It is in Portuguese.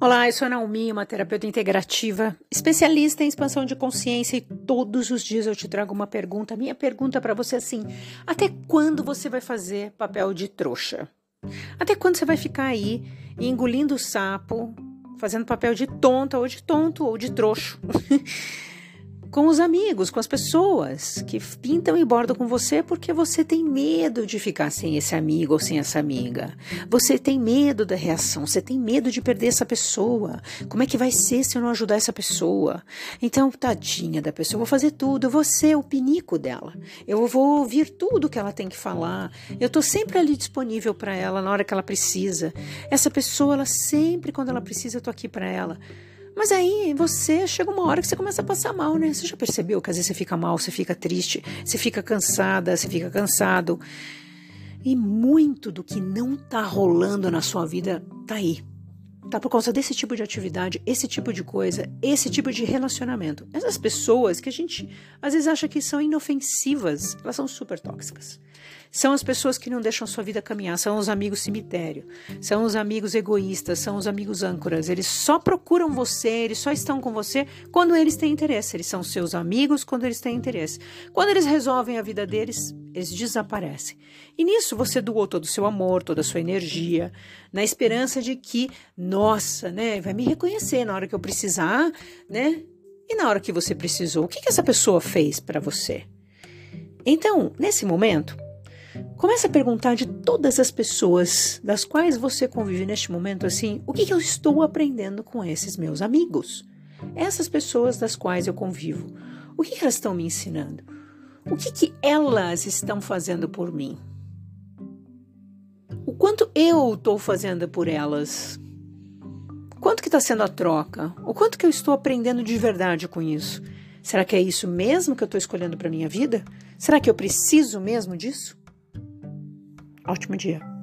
Olá, eu sou a Naomi, uma terapeuta integrativa, especialista em expansão de consciência e todos os dias eu te trago uma pergunta. Minha pergunta para você é assim: até quando você vai fazer papel de trouxa? Até quando você vai ficar aí engolindo o sapo, fazendo papel de tonta ou de tonto ou de trouxo? com os amigos, com as pessoas que pintam e bordam com você porque você tem medo de ficar sem esse amigo ou sem essa amiga. Você tem medo da reação, você tem medo de perder essa pessoa. Como é que vai ser se eu não ajudar essa pessoa? Então, tadinha da pessoa, eu vou fazer tudo, eu vou ser o pinico dela. Eu vou ouvir tudo que ela tem que falar. Eu tô sempre ali disponível para ela na hora que ela precisa. Essa pessoa, ela sempre quando ela precisa, eu tô aqui para ela. Mas aí você chega uma hora que você começa a passar mal, né? Você já percebeu que às vezes você fica mal, você fica triste, você fica cansada, você fica cansado. E muito do que não tá rolando na sua vida tá aí. Tá por causa desse tipo de atividade, esse tipo de coisa, esse tipo de relacionamento. Essas pessoas que a gente às vezes acha que são inofensivas, elas são super tóxicas. São as pessoas que não deixam sua vida caminhar, são os amigos cemitério, são os amigos egoístas, são os amigos âncoras. Eles só procuram você, eles só estão com você quando eles têm interesse. Eles são seus amigos quando eles têm interesse. Quando eles resolvem a vida deles, eles desaparecem. E nisso você doou todo o seu amor, toda a sua energia, na esperança de que, nossa, né, vai me reconhecer na hora que eu precisar, né? E na hora que você precisou, o que, que essa pessoa fez para você? Então, nesse momento, Comece a perguntar de todas as pessoas das quais você convive neste momento assim, o que, que eu estou aprendendo com esses meus amigos? Essas pessoas das quais eu convivo, o que, que elas estão me ensinando? O que, que elas estão fazendo por mim? O quanto eu estou fazendo por elas? Quanto que está sendo a troca? O quanto que eu estou aprendendo de verdade com isso? Será que é isso mesmo que eu estou escolhendo para minha vida? Será que eu preciso mesmo disso? Ótimo dia.